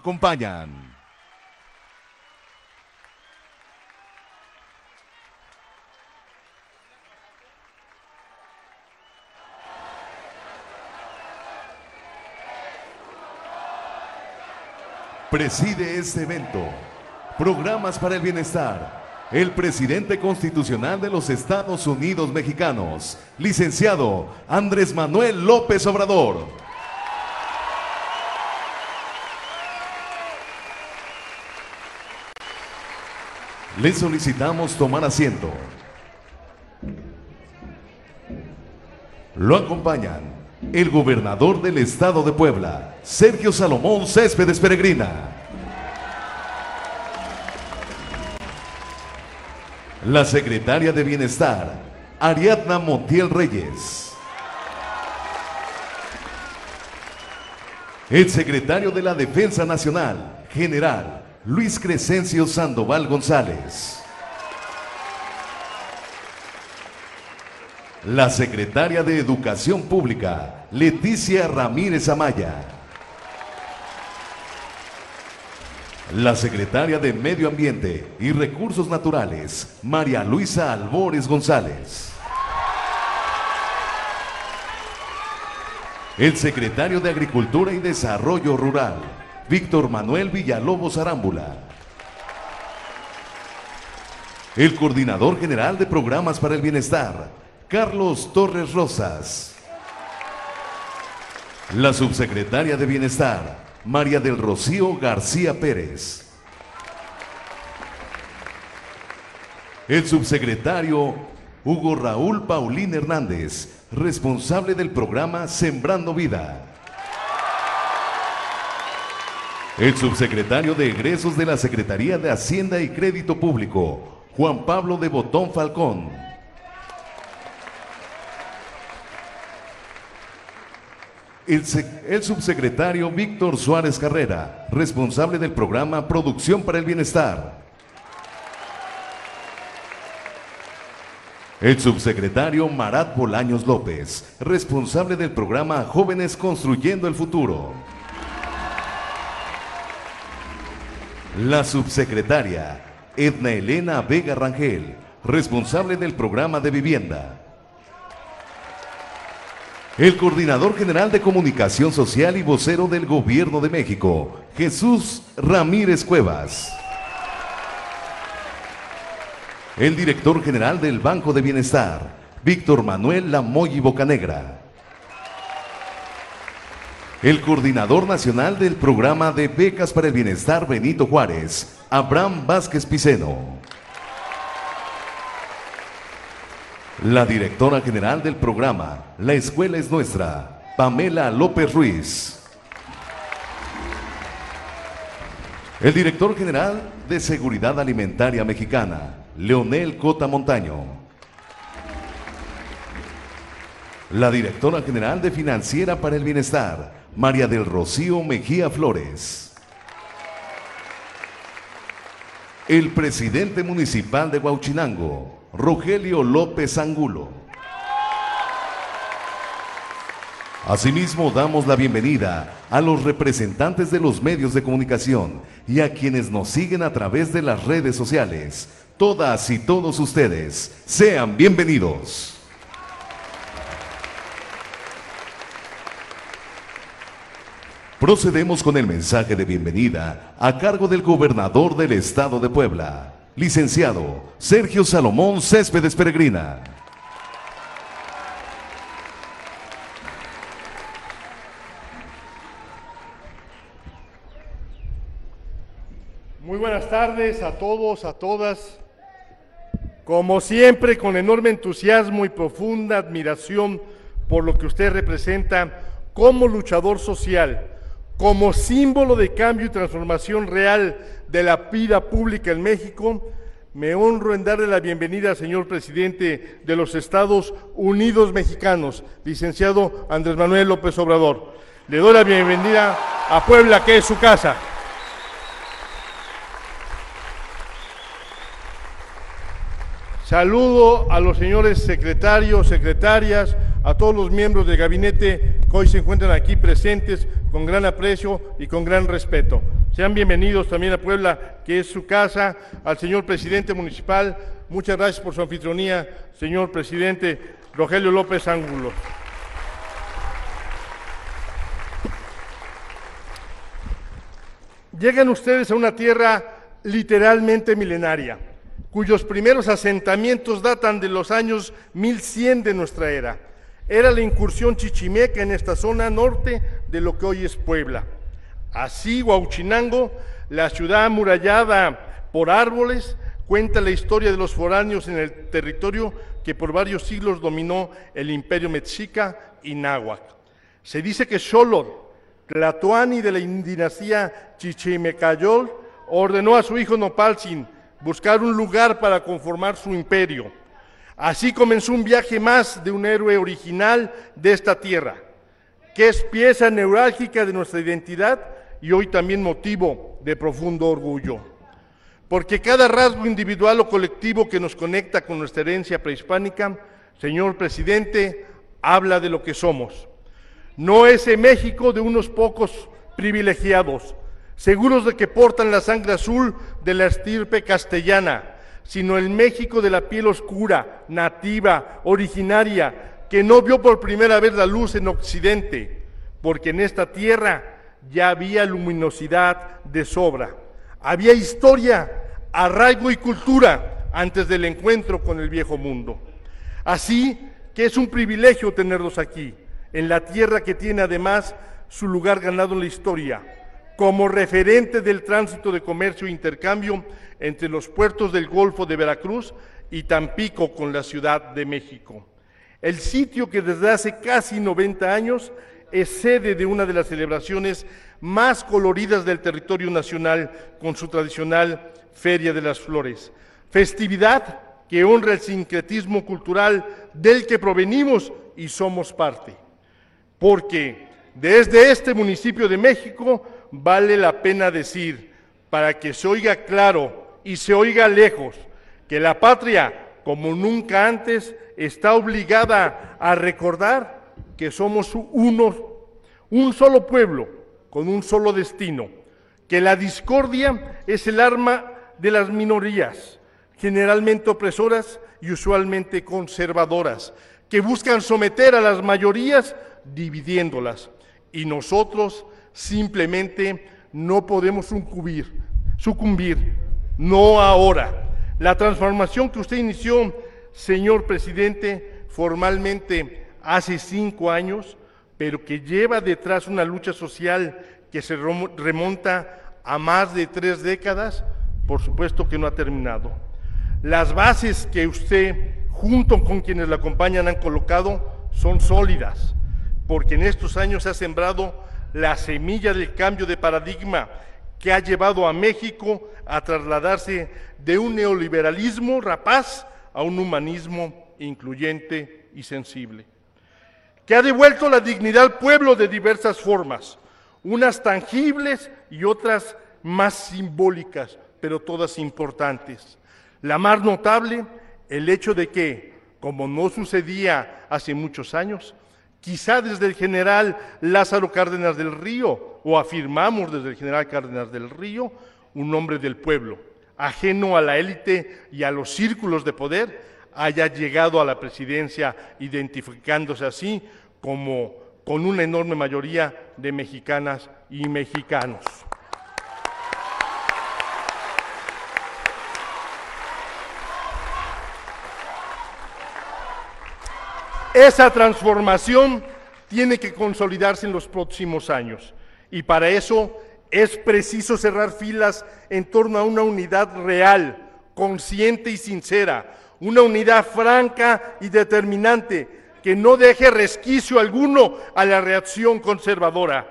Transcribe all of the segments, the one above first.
acompañan. Preside este evento. Programas para el Bienestar. El presidente constitucional de los Estados Unidos mexicanos, licenciado Andrés Manuel López Obrador. Le solicitamos tomar asiento. Lo acompañan el gobernador del estado de Puebla, Sergio Salomón Céspedes Peregrina. La secretaria de Bienestar, Ariadna Montiel Reyes. El secretario de la Defensa Nacional, General Luis Crescencio Sandoval González. La secretaria de Educación Pública, Leticia Ramírez Amaya. La secretaria de Medio Ambiente y Recursos Naturales, María Luisa Albores González. El secretario de Agricultura y Desarrollo Rural, Víctor Manuel Villalobos Arámbula. El coordinador general de programas para el bienestar, Carlos Torres Rosas. La subsecretaria de Bienestar, María del Rocío García Pérez. El subsecretario Hugo Raúl Paulín Hernández, responsable del programa Sembrando Vida. El subsecretario de Egresos de la Secretaría de Hacienda y Crédito Público, Juan Pablo de Botón Falcón. El, subsecretario Víctor Suárez Carrera, responsable del programa Producción para el Bienestar. El subsecretario Marat Bolaños López, responsable del programa Jóvenes Construyendo el Futuro. La subsecretaria Edna Elena Vega Rangel, responsable del programa de vivienda. El coordinador general de comunicación social y vocero del Gobierno de México, Jesús Ramírez Cuevas. El director general del Banco de Bienestar, Víctor Manuel Lamoy Bocanegra. El coordinador nacional del programa de becas para el bienestar Benito Juárez, Abraham Vázquez Piceno. La directora general del programa La Escuela es Nuestra, Pamela López Ruiz. El director general de Seguridad Alimentaria Mexicana, Leonel Cota Montaño. La directora general de Financiera para el Bienestar, María del Rocío Mejía Flores. El presidente municipal de Huauchinango, Rogelio López Angulo. Asimismo, damos la bienvenida a los representantes de los medios de comunicación y a quienes nos siguen a través de las redes sociales. Todas y todos ustedes, sean bienvenidos. Procedemos con el mensaje de bienvenida a cargo del gobernador del estado de Puebla, licenciado Sergio Salomón Céspedes Peregrina. Muy buenas tardes a todos, a todas. Como siempre, con enorme entusiasmo y profunda admiración por lo que usted representa como luchador social, como símbolo de cambio y transformación real de la vida pública en México, me honro en darle la bienvenida al señor presidente de los Estados Unidos Mexicanos, licenciado Andrés Manuel López Obrador. Le doy la bienvenida a Puebla, que es su casa. Saludo a los señores secretarios, secretarias, a todos los miembros del gabinete que hoy se encuentran aquí presentes con gran aprecio y con gran respeto. Sean bienvenidos también a Puebla, que es su casa, al señor presidente municipal. Muchas gracias por su anfitrionía, señor presidente Rogelio López Ángulo. Llegan ustedes a una tierra literalmente milenaria, cuyos primeros asentamientos datan de los años 1100 de nuestra era. Era la incursión chichimeca en esta zona norte de lo que hoy es Puebla. Así, Huauchinango, la ciudad amurallada por árboles, cuenta la historia de los foráneos en el territorio que por varios siglos dominó el imperio mexica y náhuatl. Se dice que Xolor, Tlatoani de la dinastía Chichimecayol, ordenó a su hijo Nopalzin buscar un lugar para conformar su imperio. Así comenzó un viaje más de un héroe original de esta tierra, que es pieza neurálgica de nuestra identidad y hoy también motivo de profundo orgullo. Porque cada rasgo individual o colectivo que nos conecta con nuestra herencia prehispánica, señor presidente, habla de lo que somos. No es el México de unos pocos privilegiados, seguros de que portan la sangre azul de la estirpe castellana, sino el México de la piel oscura, nativa, originaria, que no vio por primera vez la luz en Occidente, porque en esta tierra ya había luminosidad de sobra. Había historia, arraigo y cultura antes del encuentro con el viejo mundo. Así que es un privilegio tenerlos aquí, en la tierra que tiene además su lugar ganado en la historia, como referente del tránsito de comercio e intercambio entre los puertos del Golfo de Veracruz y Tampico con la Ciudad de México. El sitio que desde hace casi 90 años es sede de una de las celebraciones más coloridas del territorio nacional con su tradicional Feria de las Flores. Festividad que honra el sincretismo cultural del que provenimos y somos parte. Porque desde este municipio de México vale la pena decir, para que se oiga claro y se oiga lejos, que la patria, como nunca antes, está obligada a recordar que somos unos, un solo pueblo con un solo destino, que la discordia es el arma de las minorías, generalmente opresoras y usualmente conservadoras, que buscan someter a las mayorías dividiéndolas. Y nosotros simplemente no podemos sucumbir, sucumbir, no ahora. La transformación que usted inició, señor presidente, formalmente hace cinco años, pero que lleva detrás una lucha social que se remonta a más de tres décadas, por supuesto que no ha terminado. Las bases que usted, junto con quienes la acompañan, han colocado son sólidas, porque en estos años ha sembrado la semilla del cambio de paradigma que ha llevado a México a trasladarse de un neoliberalismo rapaz a un humanismo incluyente y sensible que ha devuelto la dignidad al pueblo de diversas formas, unas tangibles y otras más simbólicas, pero todas importantes. La más notable, el hecho de que, como no sucedía hace muchos años, quizá desde el general Lázaro Cárdenas del Río, o afirmamos desde el general Cárdenas del Río, un hombre del pueblo, ajeno a la élite y a los círculos de poder, haya llegado a la presidencia identificándose así como con una enorme mayoría de mexicanas y mexicanos. Esa transformación tiene que consolidarse en los próximos años y para eso es preciso cerrar filas en torno a una unidad real, consciente y sincera, una unidad franca y determinante que no deje resquicio alguno a la reacción conservadora.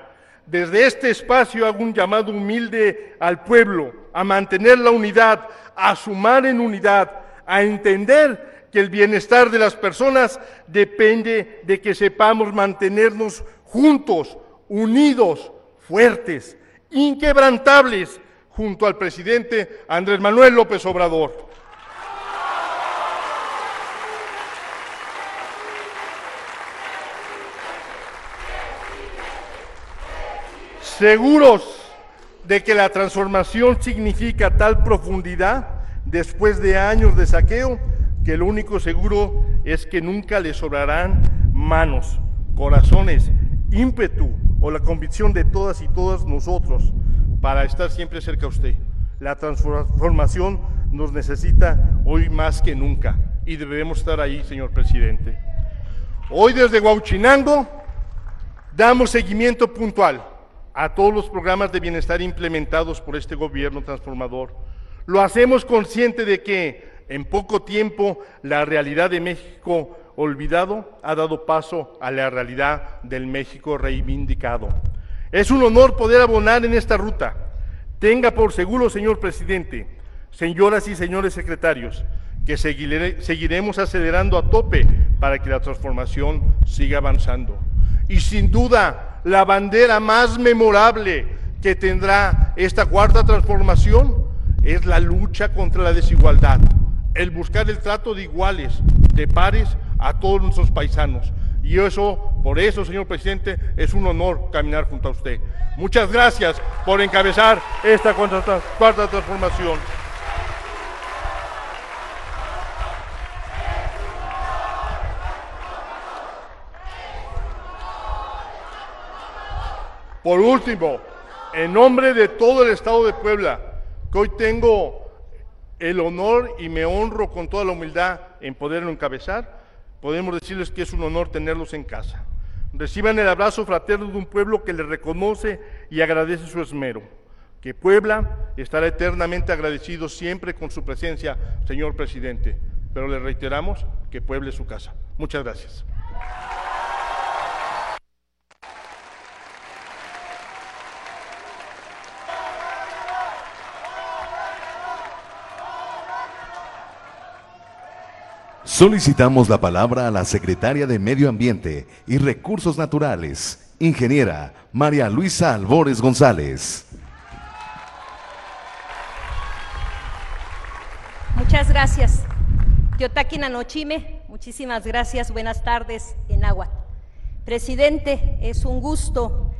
Desde este espacio hago un llamado humilde al pueblo a mantener la unidad, a sumar en unidad, a entender que el bienestar de las personas depende de que sepamos mantenernos juntos, unidos, fuertes, inquebrantables, junto al presidente Andrés Manuel López Obrador. seguros de que la transformación significa tal profundidad después de años de saqueo que lo único seguro es que nunca le sobrarán manos, corazones, ímpetu o la convicción de todas y todas nosotros para estar siempre cerca a usted. La transformación nos necesita hoy más que nunca y debemos estar ahí, señor presidente. Hoy desde Huauchinango damos seguimiento puntual a todos los programas de bienestar implementados por este gobierno transformador. Lo hacemos consciente de que en poco tiempo la realidad de México olvidado ha dado paso a la realidad del México reivindicado. Es un honor poder abonar en esta ruta. Tenga por seguro, señor presidente, señoras y señores secretarios, que seguiremos acelerando a tope para que la transformación siga avanzando. Y sin duda, la bandera más memorable que tendrá esta cuarta transformación es la lucha contra la desigualdad, el buscar el trato de iguales, de pares a todos nuestros paisanos. Y eso, por eso, señor presidente, es un honor caminar junto a usted. Muchas gracias por encabezar esta cuarta transformación. Por último, en nombre de todo el Estado de Puebla, que hoy tengo el honor y me honro con toda la humildad en poderlo encabezar, podemos decirles que es un honor tenerlos en casa. Reciban el abrazo fraterno de un pueblo que les reconoce y agradece su esmero. Que Puebla estará eternamente agradecido siempre con su presencia, señor presidente. Pero le reiteramos que Puebla es su casa. Muchas gracias. Solicitamos la palabra a la secretaria de Medio Ambiente y Recursos Naturales, ingeniera María Luisa Albores González. Muchas gracias. Teotaki Nanochime, muchísimas gracias. Buenas tardes en agua. Presidente, es un gusto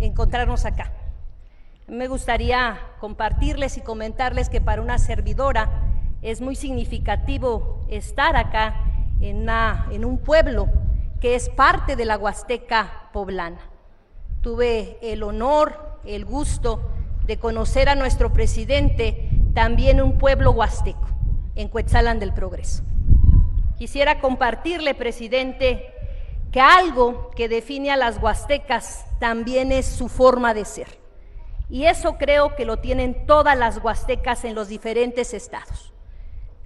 encontrarnos acá. Me gustaría compartirles y comentarles que para una servidora, es muy significativo estar acá en, en un pueblo que es parte de la Huasteca poblana. Tuve el honor, el gusto de conocer a nuestro presidente también un pueblo huasteco, en Cuetzalan del Progreso. Quisiera compartirle, presidente, que algo que define a las huastecas también es su forma de ser. Y eso creo que lo tienen todas las huastecas en los diferentes estados.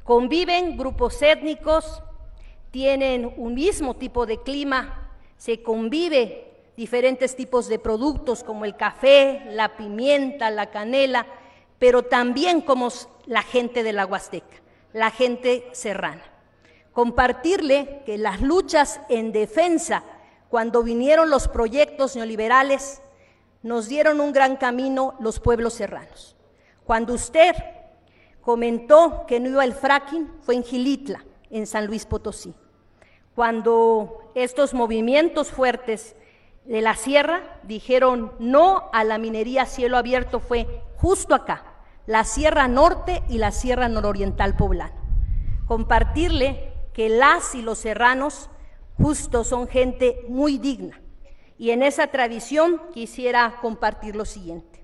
Conviven grupos étnicos, tienen un mismo tipo de clima, se convive diferentes tipos de productos como el café, la pimienta, la canela, pero también como la gente de la Huasteca, la gente serrana. Compartirle que las luchas en defensa, cuando vinieron los proyectos neoliberales, nos dieron un gran camino los pueblos serranos. Cuando usted comentó que no iba el fracking fue en Gilitla, en San Luis Potosí. Cuando estos movimientos fuertes de la sierra dijeron no a la minería cielo abierto fue justo acá, la Sierra Norte y la Sierra Nororiental Poblana. Compartirle que las y los serranos justo son gente muy digna. Y en esa tradición quisiera compartir lo siguiente.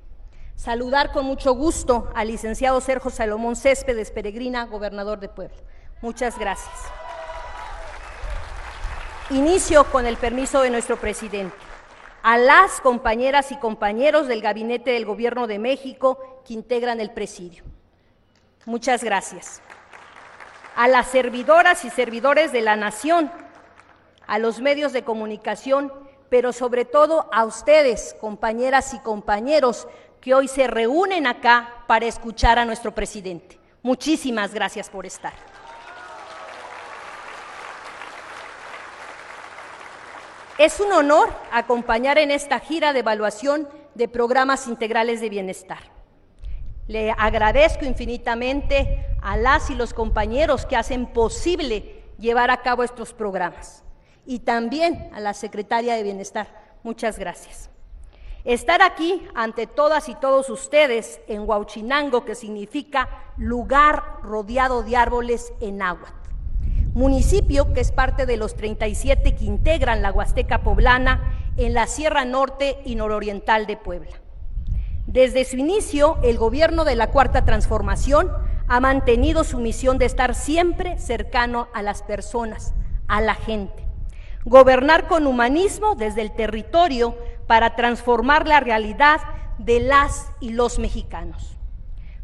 Saludar con mucho gusto al licenciado Sergio Salomón Céspedes Peregrina, gobernador de Puebla. Muchas gracias. Inicio con el permiso de nuestro presidente. A las compañeras y compañeros del Gabinete del Gobierno de México que integran el presidio. Muchas gracias. A las servidoras y servidores de la Nación, a los medios de comunicación, pero sobre todo a ustedes, compañeras y compañeros, que hoy se reúnen acá para escuchar a nuestro presidente. Muchísimas gracias por estar. Es un honor acompañar en esta gira de evaluación de programas integrales de bienestar. Le agradezco infinitamente a las y los compañeros que hacen posible llevar a cabo estos programas y también a la secretaria de Bienestar. Muchas gracias. Estar aquí ante todas y todos ustedes en Huauchinango, que significa lugar rodeado de árboles en náhuatl, municipio que es parte de los 37 que integran la Huasteca poblana en la Sierra Norte y Nororiental de Puebla. Desde su inicio, el gobierno de la Cuarta Transformación ha mantenido su misión de estar siempre cercano a las personas, a la gente. Gobernar con humanismo desde el territorio para transformar la realidad de las y los mexicanos.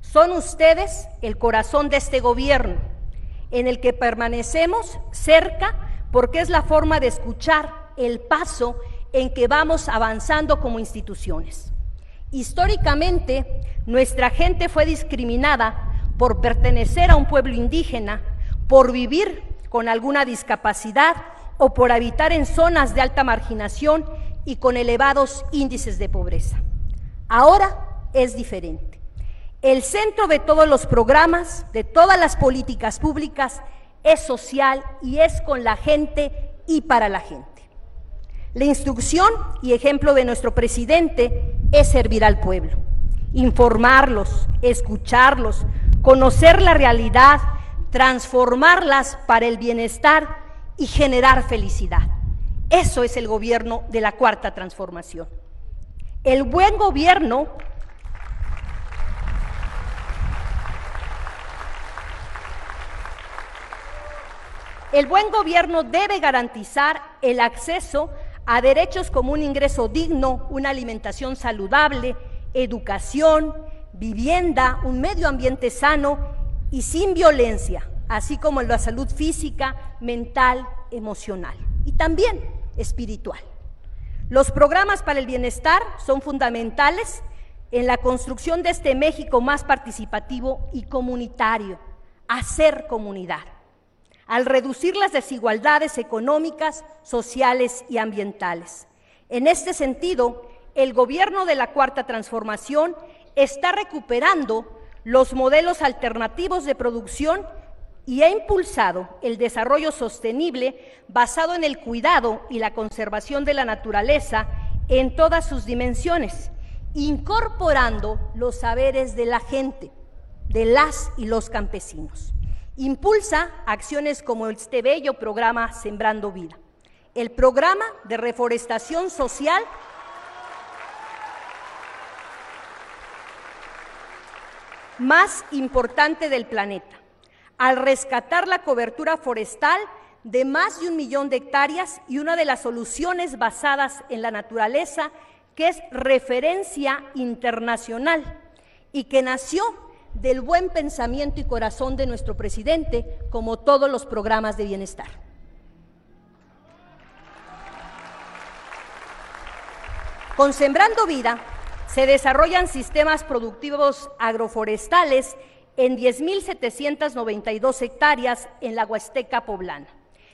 Son ustedes el corazón de este gobierno, en el que permanecemos cerca porque es la forma de escuchar el paso en que vamos avanzando como instituciones. Históricamente, nuestra gente fue discriminada por pertenecer a un pueblo indígena, por vivir con alguna discapacidad o por habitar en zonas de alta marginación y con elevados índices de pobreza. Ahora es diferente. El centro de todos los programas, de todas las políticas públicas, es social y es con la gente y para la gente. La instrucción y ejemplo de nuestro presidente es servir al pueblo, informarlos, escucharlos, conocer la realidad, transformarlas para el bienestar y generar felicidad. Eso es el gobierno de la cuarta transformación. El buen gobierno El buen gobierno debe garantizar el acceso a derechos como un ingreso digno, una alimentación saludable, educación, vivienda, un medio ambiente sano y sin violencia, así como la salud física, mental, emocional y también espiritual. Los programas para el bienestar son fundamentales en la construcción de este México más participativo y comunitario, hacer comunidad al reducir las desigualdades económicas, sociales y ambientales. En este sentido, el gobierno de la Cuarta Transformación está recuperando los modelos alternativos de producción y ha impulsado el desarrollo sostenible basado en el cuidado y la conservación de la naturaleza en todas sus dimensiones, incorporando los saberes de la gente, de las y los campesinos. Impulsa acciones como este bello programa Sembrando Vida, el programa de reforestación social más importante del planeta, al rescatar la cobertura forestal de más de un millón de hectáreas y una de las soluciones basadas en la naturaleza que es referencia internacional y que nació del buen pensamiento y corazón de nuestro presidente, como todos los programas de bienestar. Con Sembrando Vida se desarrollan sistemas productivos agroforestales en 10.792 hectáreas en la Huasteca poblana,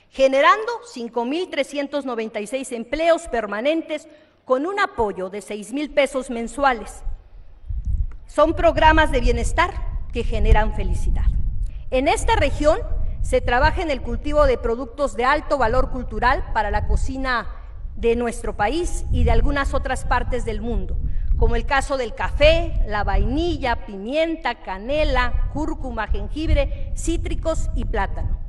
generando 5.396 empleos permanentes con un apoyo de 6.000 pesos mensuales son programas de bienestar que generan felicidad. En esta región se trabaja en el cultivo de productos de alto valor cultural para la cocina de nuestro país y de algunas otras partes del mundo, como el caso del café, la vainilla, pimienta, canela, cúrcuma, jengibre, cítricos y plátano.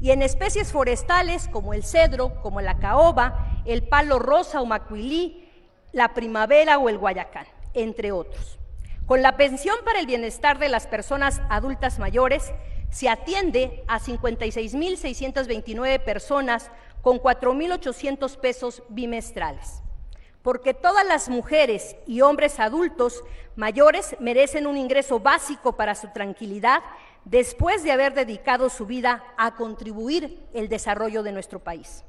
Y en especies forestales como el cedro, como la caoba, el palo rosa o macuilí, la primavera o el guayacán, entre otros. Con la pensión para el bienestar de las personas adultas mayores, se atiende a 56.629 personas con 4.800 pesos bimestrales. Porque todas las mujeres y hombres adultos mayores merecen un ingreso básico para su tranquilidad después de haber dedicado su vida a contribuir el desarrollo de nuestro país.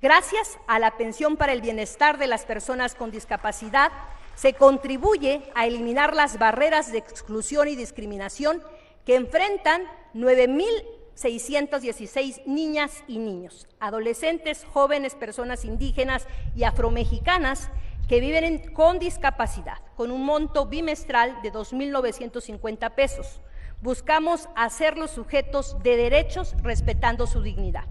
Gracias a la pensión para el bienestar de las personas con discapacidad, se contribuye a eliminar las barreras de exclusión y discriminación que enfrentan 9.616 niñas y niños, adolescentes, jóvenes, personas indígenas y afromexicanas que viven con discapacidad, con un monto bimestral de 2.950 pesos. Buscamos hacerlos sujetos de derechos respetando su dignidad.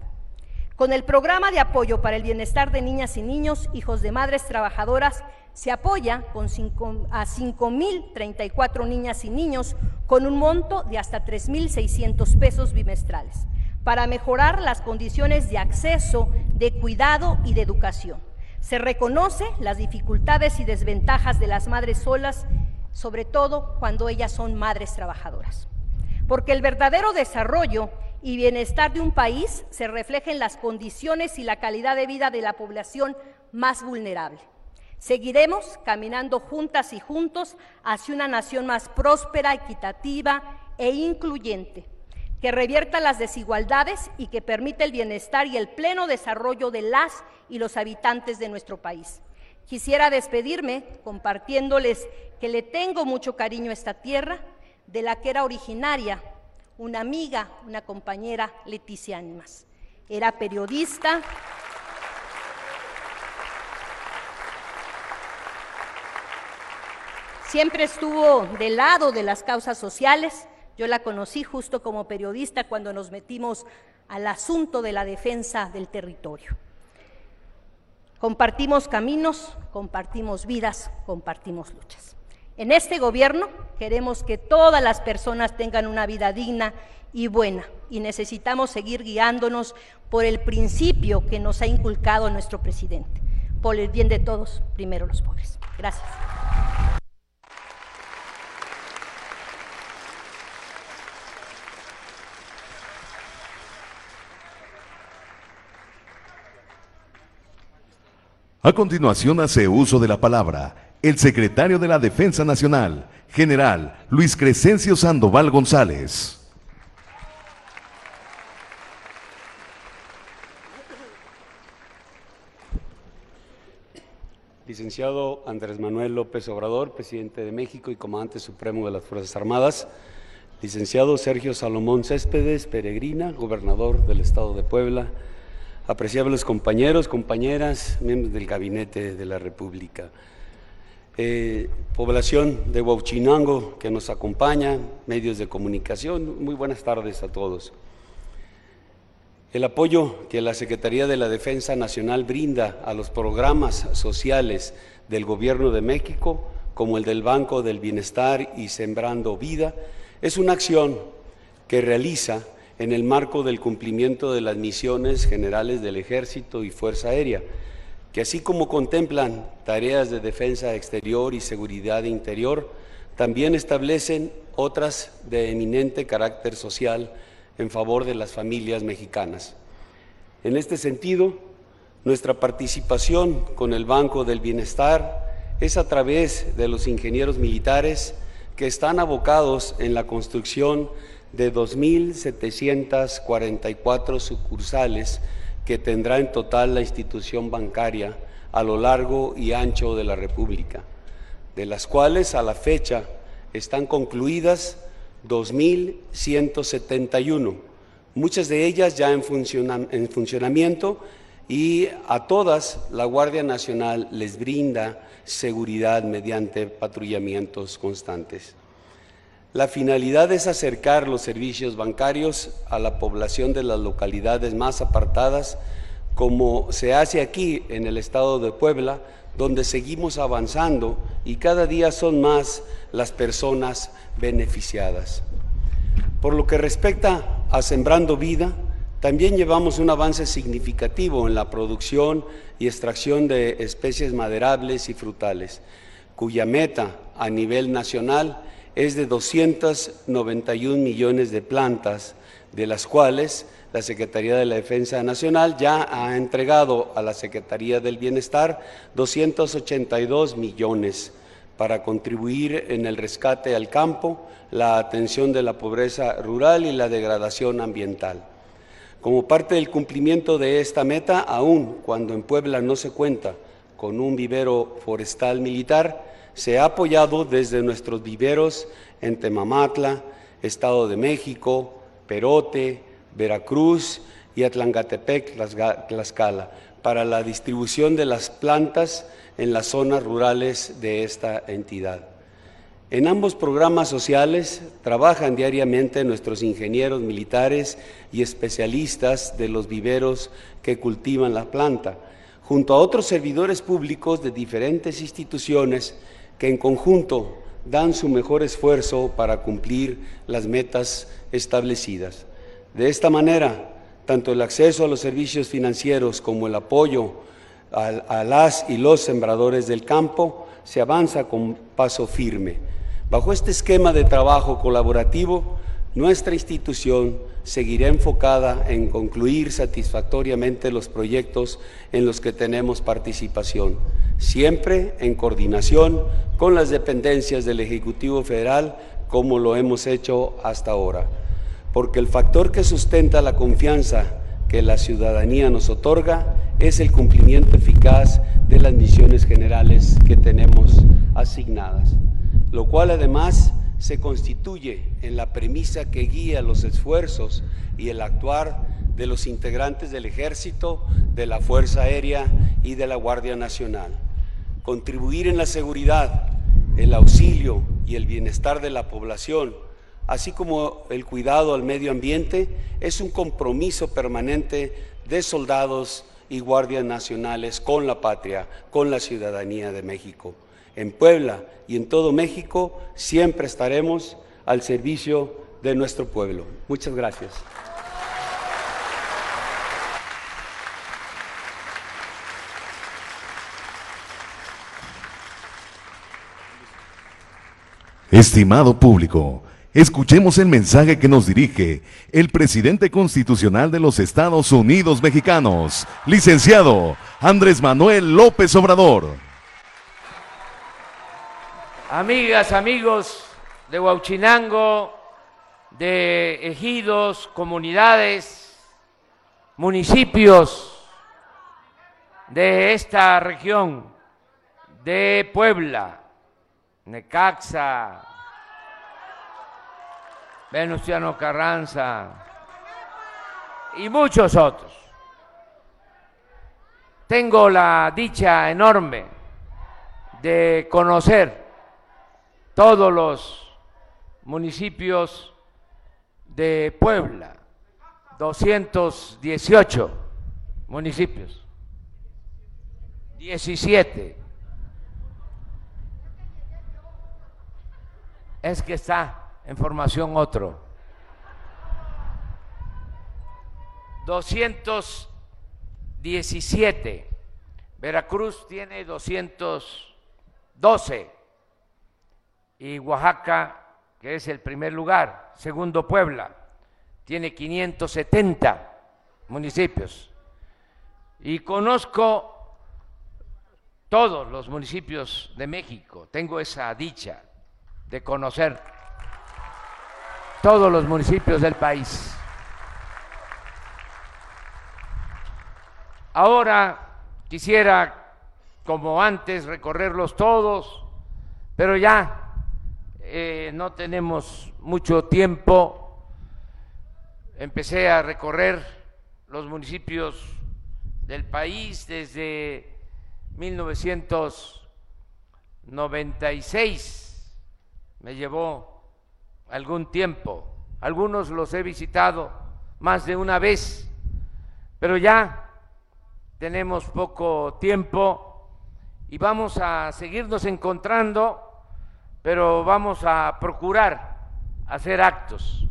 Con el programa de apoyo para el bienestar de niñas y niños, hijos de madres trabajadoras, se apoya con cinco, a 5.034 niñas y niños con un monto de hasta 3.600 pesos bimestrales para mejorar las condiciones de acceso, de cuidado y de educación. Se reconoce las dificultades y desventajas de las madres solas, sobre todo cuando ellas son madres trabajadoras. Porque el verdadero desarrollo y bienestar de un país se refleja en las condiciones y la calidad de vida de la población más vulnerable. Seguiremos caminando juntas y juntos hacia una nación más próspera, equitativa e incluyente, que revierta las desigualdades y que permita el bienestar y el pleno desarrollo de las y los habitantes de nuestro país. Quisiera despedirme compartiéndoles que le tengo mucho cariño a esta tierra, de la que era originaria una amiga, una compañera, Leticia Ánimas. Era periodista. Siempre estuvo del lado de las causas sociales. Yo la conocí justo como periodista cuando nos metimos al asunto de la defensa del territorio. Compartimos caminos, compartimos vidas, compartimos luchas. En este gobierno queremos que todas las personas tengan una vida digna y buena y necesitamos seguir guiándonos por el principio que nos ha inculcado nuestro presidente, por el bien de todos, primero los pobres. Gracias. A continuación hace uso de la palabra el secretario de la Defensa Nacional, general Luis Crescencio Sandoval González. Licenciado Andrés Manuel López Obrador, presidente de México y comandante supremo de las Fuerzas Armadas. Licenciado Sergio Salomón Céspedes, peregrina, gobernador del Estado de Puebla. Apreciables compañeros, compañeras, miembros del Gabinete de la República. Eh, población de Huachinango que nos acompaña, medios de comunicación, muy buenas tardes a todos. El apoyo que la Secretaría de la Defensa Nacional brinda a los programas sociales del Gobierno de México, como el del Banco del Bienestar y Sembrando Vida, es una acción que realiza en el marco del cumplimiento de las misiones generales del Ejército y Fuerza Aérea, que así como contemplan tareas de defensa exterior y seguridad interior, también establecen otras de eminente carácter social en favor de las familias mexicanas. En este sentido, nuestra participación con el Banco del Bienestar es a través de los ingenieros militares que están abocados en la construcción de 2.744 sucursales que tendrá en total la institución bancaria a lo largo y ancho de la República, de las cuales a la fecha están concluidas 2.171, muchas de ellas ya en, en funcionamiento y a todas la Guardia Nacional les brinda seguridad mediante patrullamientos constantes. La finalidad es acercar los servicios bancarios a la población de las localidades más apartadas, como se hace aquí en el estado de Puebla, donde seguimos avanzando y cada día son más las personas beneficiadas. Por lo que respecta a Sembrando Vida, también llevamos un avance significativo en la producción y extracción de especies maderables y frutales, cuya meta a nivel nacional es de 291 millones de plantas, de las cuales la Secretaría de la Defensa Nacional ya ha entregado a la Secretaría del Bienestar 282 millones para contribuir en el rescate al campo, la atención de la pobreza rural y la degradación ambiental. Como parte del cumplimiento de esta meta, aún cuando en Puebla no se cuenta con un vivero forestal militar, se ha apoyado desde nuestros viveros en Temamatla, Estado de México, Perote, Veracruz y Atlangatepec, Tlaxcala, para la distribución de las plantas en las zonas rurales de esta entidad. En ambos programas sociales trabajan diariamente nuestros ingenieros militares y especialistas de los viveros que cultivan la planta, junto a otros servidores públicos de diferentes instituciones que en conjunto dan su mejor esfuerzo para cumplir las metas establecidas. De esta manera, tanto el acceso a los servicios financieros como el apoyo a, las y los sembradores del campo se avanza con paso firme. Bajo este esquema de trabajo colaborativo, nuestra institución seguirá enfocada en concluir satisfactoriamente los proyectos en los que tenemos participación, siempre en coordinación con las dependencias del Ejecutivo Federal, como lo hemos hecho hasta ahora. Porque el factor que sustenta la confianza que la ciudadanía nos otorga es el cumplimiento eficaz de las misiones generales que tenemos asignadas, lo cual además se constituye en la premisa que guía los esfuerzos y el actuar de los integrantes del Ejército, de la Fuerza Aérea y de la Guardia Nacional. Contribuir en la seguridad, el auxilio y el bienestar de la población, así como el cuidado al medio ambiente, es un compromiso permanente de soldados y guardias nacionales con la patria, con la ciudadanía de México en Puebla y en todo México, siempre estaremos al servicio de nuestro pueblo. Muchas gracias. Estimado público, escuchemos el mensaje que nos dirige el presidente constitucional de los Estados Unidos mexicanos, licenciado Andrés Manuel López Obrador. Amigas, amigos de Huauchinango, de ejidos, comunidades, municipios de esta región, de Puebla, Necaxa, Venustiano Carranza y muchos otros. Tengo la dicha enorme de conocer todos los municipios de Puebla, 218 municipios, 17. Es que está en formación otro. 217. Veracruz tiene 212 y Oaxaca, que es el primer lugar, segundo Puebla, tiene 570 municipios. Y conozco todos los municipios de México, tengo esa dicha de conocer todos los municipios del país. Ahora quisiera, como antes, recorrerlos todos, pero ya eh, no tenemos mucho tiempo. Empecé a recorrer los municipios del país desde 1996. Me llevó algún tiempo. Algunos los he visitado más de una vez, pero ya tenemos poco tiempo y vamos a seguirnos encontrando pero vamos a procurar hacer actos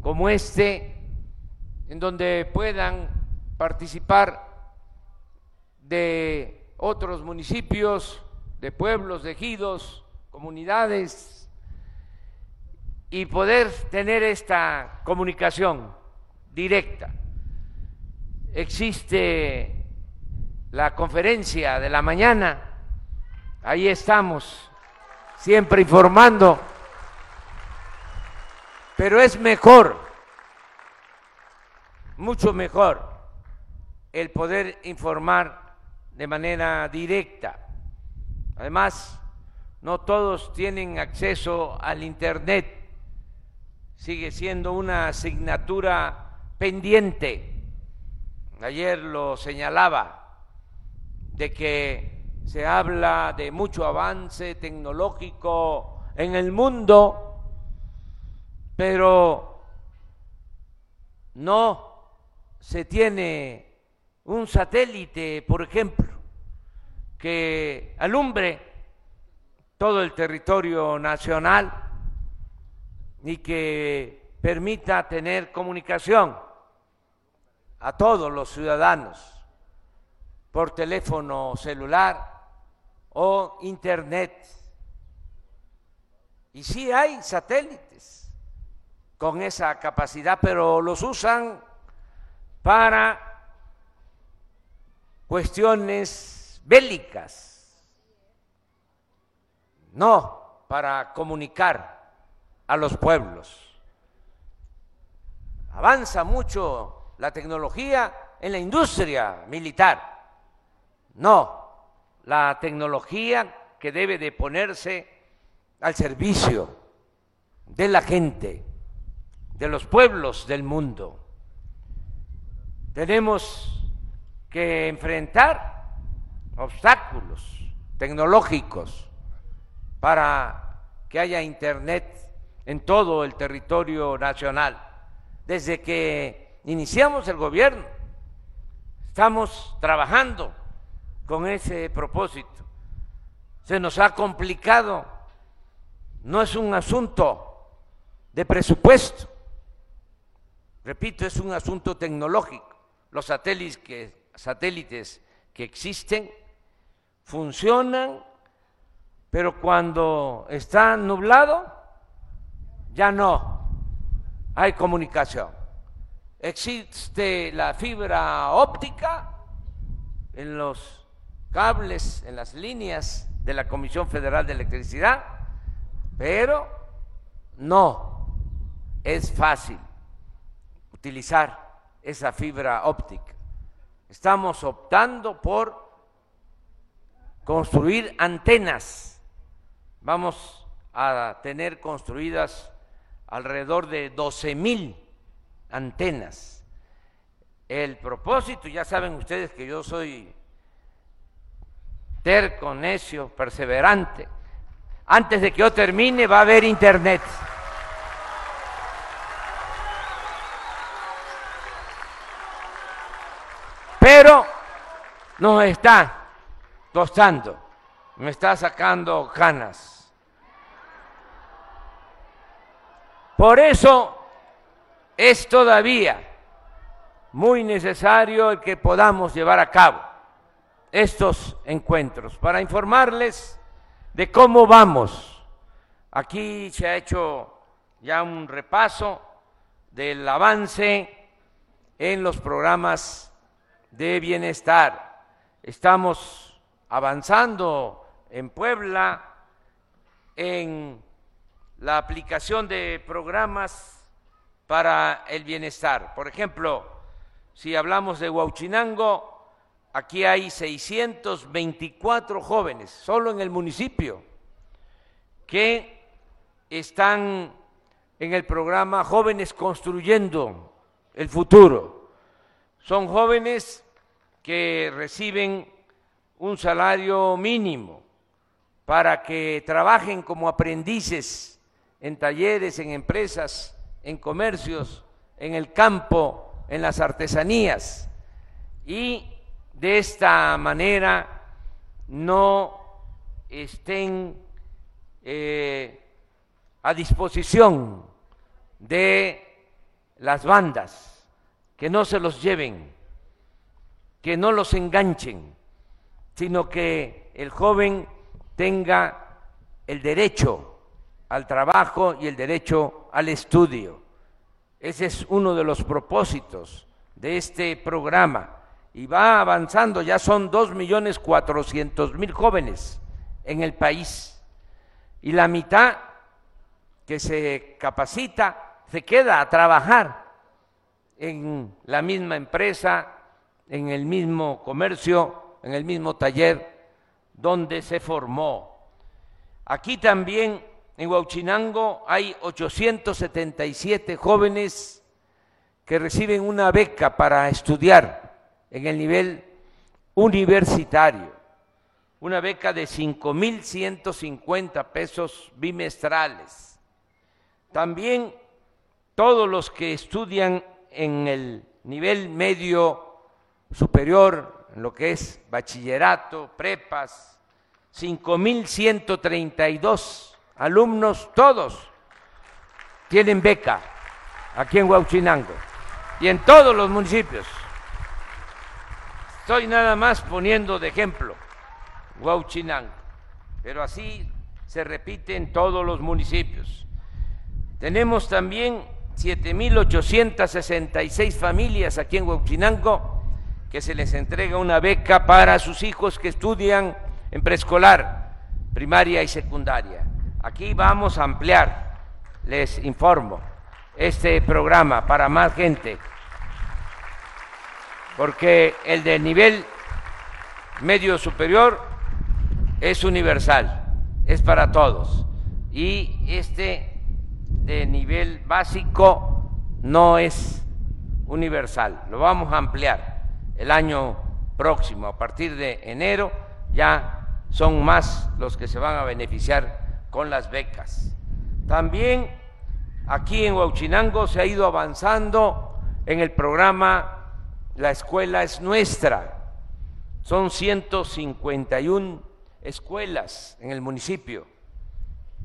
como este en donde puedan participar de otros municipios, de pueblos, de ejidos, comunidades y poder tener esta comunicación directa. Existe la conferencia de la mañana, ahí estamos siempre informando, pero es mejor, mucho mejor, el poder informar de manera directa. Además, no todos tienen acceso al Internet, sigue siendo una asignatura pendiente. Ayer lo señalaba, de que se habla de mucho avance tecnológico en el mundo, pero no se tiene un satélite, por ejemplo, que alumbre todo el territorio nacional y que permita tener comunicación a todos los ciudadanos por teléfono celular o internet. Y sí hay satélites con esa capacidad, pero los usan para cuestiones bélicas, no para comunicar a los pueblos. Avanza mucho la tecnología en la industria militar no, la tecnología que debe de ponerse al servicio de la gente, de los pueblos del mundo. Tenemos que enfrentar obstáculos tecnológicos para que haya Internet en todo el territorio nacional. Desde que iniciamos el gobierno, estamos trabajando con ese propósito. Se nos ha complicado, no es un asunto de presupuesto, repito, es un asunto tecnológico. Los satélites que, satélites que existen funcionan, pero cuando está nublado, ya no hay comunicación. Existe la fibra óptica en los cables, en las líneas de la Comisión Federal de Electricidad, pero no es fácil utilizar esa fibra óptica. Estamos optando por construir antenas. Vamos a tener construidas alrededor de 12 mil antenas. El propósito, ya saben ustedes que yo soy terco, necio, perseverante. Antes de que yo termine va a haber internet. Pero nos está costando, me está sacando canas. Por eso es todavía muy necesario el que podamos llevar a cabo estos encuentros para informarles de cómo vamos. Aquí se ha hecho ya un repaso del avance en los programas de bienestar. Estamos avanzando en Puebla en la aplicación de programas para el bienestar. Por ejemplo, si hablamos de Huauchinango, Aquí hay 624 jóvenes, solo en el municipio, que están en el programa Jóvenes Construyendo el Futuro. Son jóvenes que reciben un salario mínimo para que trabajen como aprendices en talleres, en empresas, en comercios, en el campo, en las artesanías y de esta manera no estén eh, a disposición de las bandas, que no se los lleven, que no los enganchen, sino que el joven tenga el derecho al trabajo y el derecho al estudio. Ese es uno de los propósitos de este programa y va avanzando, ya son dos millones cuatrocientos mil jóvenes en el país y la mitad que se capacita se queda a trabajar en la misma empresa, en el mismo comercio, en el mismo taller donde se formó. Aquí también en Huachinango hay 877 jóvenes que reciben una beca para estudiar en el nivel universitario, una beca de 5.150 pesos bimestrales. También todos los que estudian en el nivel medio superior en lo que es bachillerato, prepas, 5.132 alumnos, todos tienen beca aquí en Huachinango y en todos los municipios. Estoy nada más poniendo de ejemplo Huachinango, pero así se repite en todos los municipios. Tenemos también 7.866 familias aquí en Huachinango que se les entrega una beca para sus hijos que estudian en preescolar, primaria y secundaria. Aquí vamos a ampliar, les informo, este programa para más gente, porque el de nivel medio superior es universal es para todos. Y este de nivel básico no es universal, lo vamos a ampliar el año próximo, a partir de enero ya son más los que se van a beneficiar con las becas. También aquí en Huachinango se ha ido avanzando en el programa La escuela es nuestra. Son 151 escuelas en el municipio,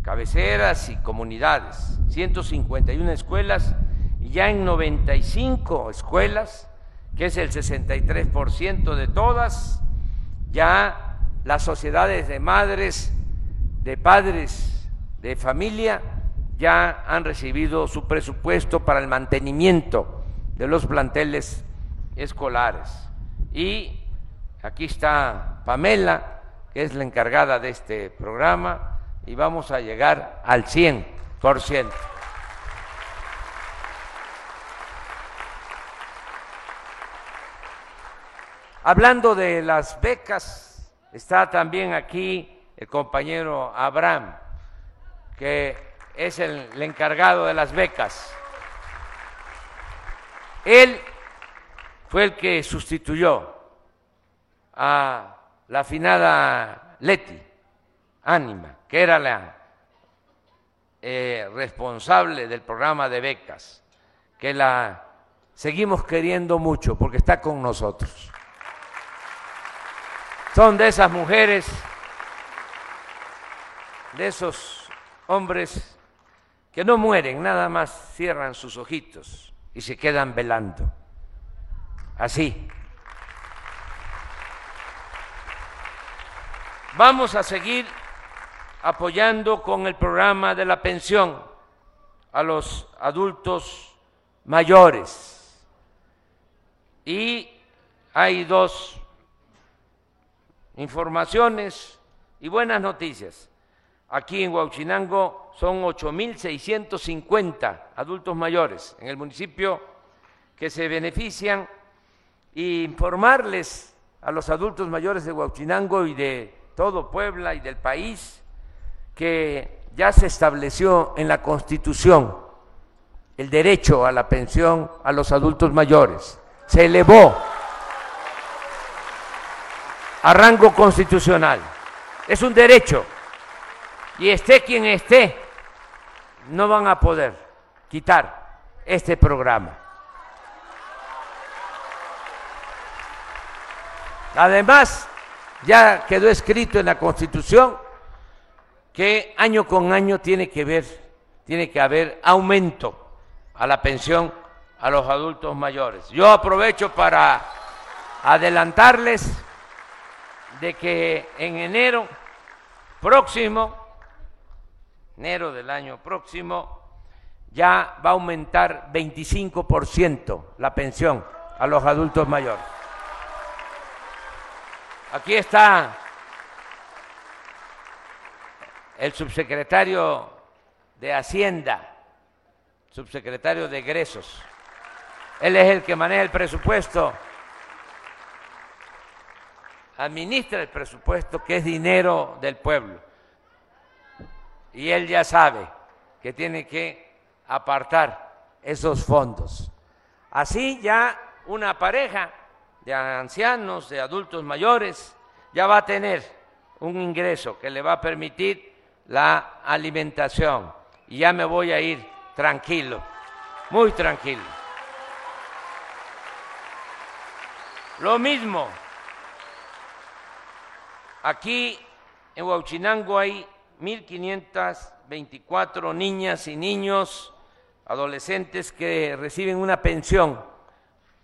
cabeceras y comunidades, 151 escuelas y ya en 95 escuelas, que es el 63% de todas, ya las sociedades de madres, de padres, de familia, ya han recibido su presupuesto para el mantenimiento de los planteles escolares. Y aquí está Pamela, que es la encargada de este programa, y vamos a llegar al 100%. Hablando de las becas, está también aquí el compañero Abraham, que es el, el, encargado de las becas. Él fue el que sustituyó a la afinada Leti, Ánima, que era la eh, responsable del programa de becas, que la seguimos queriendo mucho porque está con nosotros. Son de esas mujeres, de esos hombres que no mueren, nada más cierran sus ojitos y se quedan velando. Así, Vamos a seguir apoyando con el programa de la pensión a los adultos mayores. Y hay dos informaciones y buenas noticias. Aquí en Huachinango son 8.650 adultos mayores en el municipio que se benefician y informarles a los adultos mayores de Huachinango y de todo Puebla y del país, que ya se estableció en la Constitución el derecho a la pensión a los adultos mayores. Se elevó a rango constitucional. Es un derecho. Y esté quien esté, no van a poder quitar este programa. Además, ya quedó escrito en la Constitución que año con año tiene que haber aumento a la pensión a los adultos mayores. Yo aprovecho para adelantarles de que en enero próximo, enero del año próximo, ya va a aumentar 25% la pensión a los adultos mayores. Aquí está el subsecretario de Hacienda, subsecretario de egresos. Él es el que maneja el presupuesto, administra el presupuesto, que es dinero del pueblo. Y él ya sabe que tiene que apartar esos fondos. Así ya una pareja de ancianos, de adultos mayores, ya va a tener un ingreso que le va a permitir la alimentación. Y ya me voy a ir tranquilo, muy tranquilo. Lo mismo Aquí en Huachinango hay 1.524 niñas y niños, adolescentes que reciben una pensión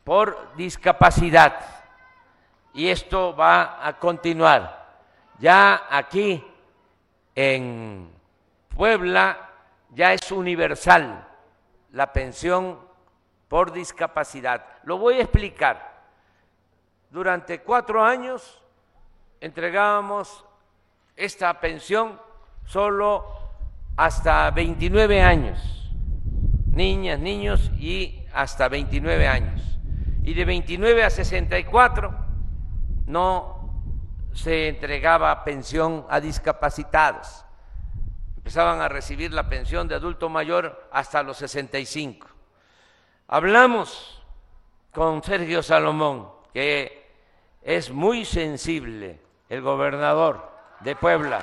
por discapacidad. Y esto va a continuar. Ya aquí en Puebla ya es universal la pensión por discapacidad. Lo voy a explicar. Durante cuatro años entregábamos esta pensión solo hasta 29 años, niñas, niños y hasta 29 años. Y de 29 a 64 no se entregaba pensión a discapacitados. Empezaban a recibir la pensión de adulto mayor hasta los 65. Hablamos con Sergio Salomón, que es muy sensible, el gobernador de Puebla,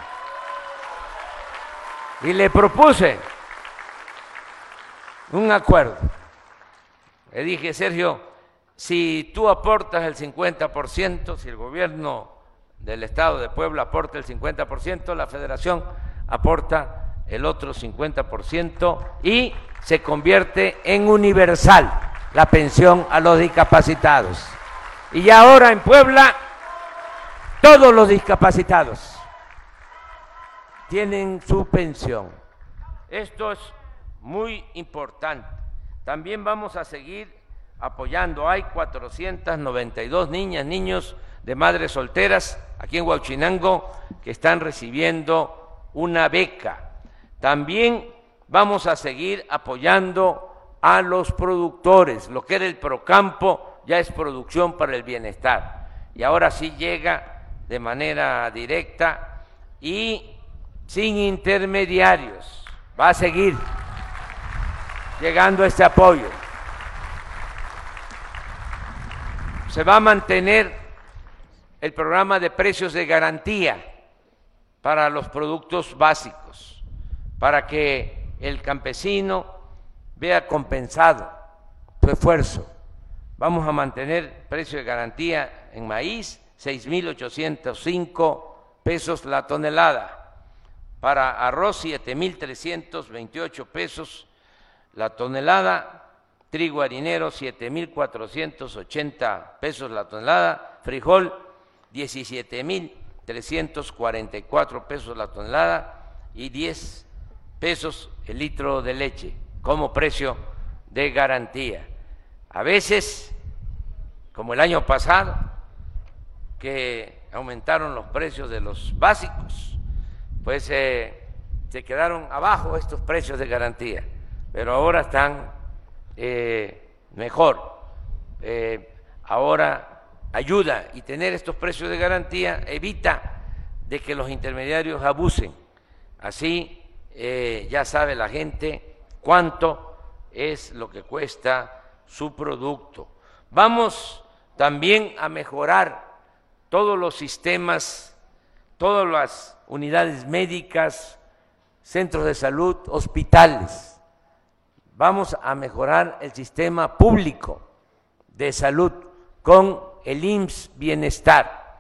y le propuse un acuerdo. Le dije, Sergio, si tú aportas el 50%, si el gobierno del Estado de Puebla aporta el 50%, la federación aporta el otro 50% y se convierte en universal la pensión a los discapacitados. Y ahora en Puebla, todos los discapacitados tienen su pensión. Esto es muy importante. También vamos a seguir apoyando. Hay 492 niñas, niños de madres solteras aquí en Huachinango que están recibiendo una beca. También vamos a seguir apoyando a los productores. Lo que era el Procampo ya es producción para el bienestar. Y ahora sí llega de manera directa y sin intermediarios. Va a seguir llegando este apoyo. Se va a mantener el programa de precios de garantía para los productos básicos, para que el campesino vea compensado su esfuerzo. Vamos a mantener precio de garantía en maíz, 6.805 pesos la tonelada. Para arroz, 7.328 pesos la tonelada. Trigo harinero, 7.480 pesos la tonelada. Frijol, 17.344 pesos la tonelada. Y 10 pesos el litro de leche como precio de garantía. A veces, como el año pasado, que aumentaron los precios de los básicos, pues eh, se quedaron abajo estos precios de garantía, pero ahora están eh, mejor. Eh, ahora ayuda y tener estos precios de garantía evita de que los intermediarios abusen. Así eh, ya sabe la gente cuánto es lo que cuesta su producto. Vamos también a mejorar todos los sistemas, todas las unidades médicas, centros de salud, hospitales. Vamos a mejorar el sistema público de salud con el IMSS Bienestar.